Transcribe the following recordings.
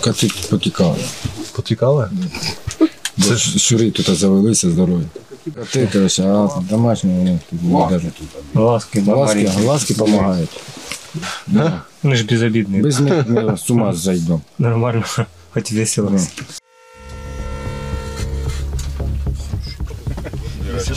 Коти потікали. Потікали? Це ж щури тут завелися здорові. Коти, коротше, а домашні вони тут не держать. Ласки, Глазки, глазки допомагають. Вони ж безобідні. Без них ми з ума зайдемо. Нормально, хоч весело. Дуже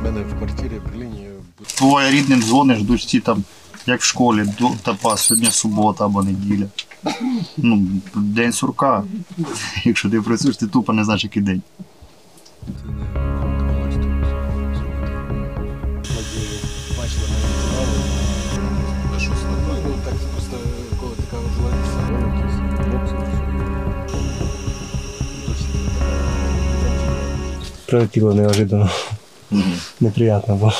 В мене в квартирі в Берліні Твоє рідним дзвониш, дочці там, як в школі, до тапа, сьогодні субота або неділя. Ну, день сурка. Якщо ти працюєш, ти тупо не знаєш, який день. Так просто коли така можливість. Прилетіло неожиданно. Неприятно було.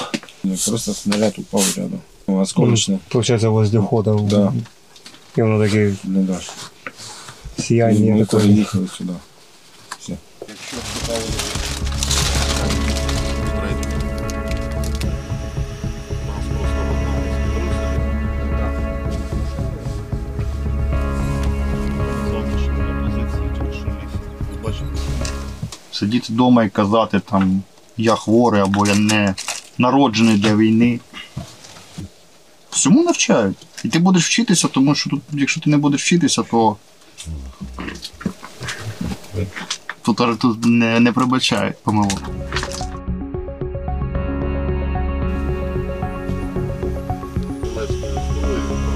Просто снаряд упав рядом. Ну, Осколочний. Получається, воздуходом. Да. І воно таке Не даш. сіяння. Ми таке. переїхали сюди. Сидіти вдома і казати там я хворий або я не народжений для війни. Всьому навчають. І ти будеш вчитися, тому що тут, якщо ти не будеш вчитися, то тут, тут не, не пробачають помилок. Let's go.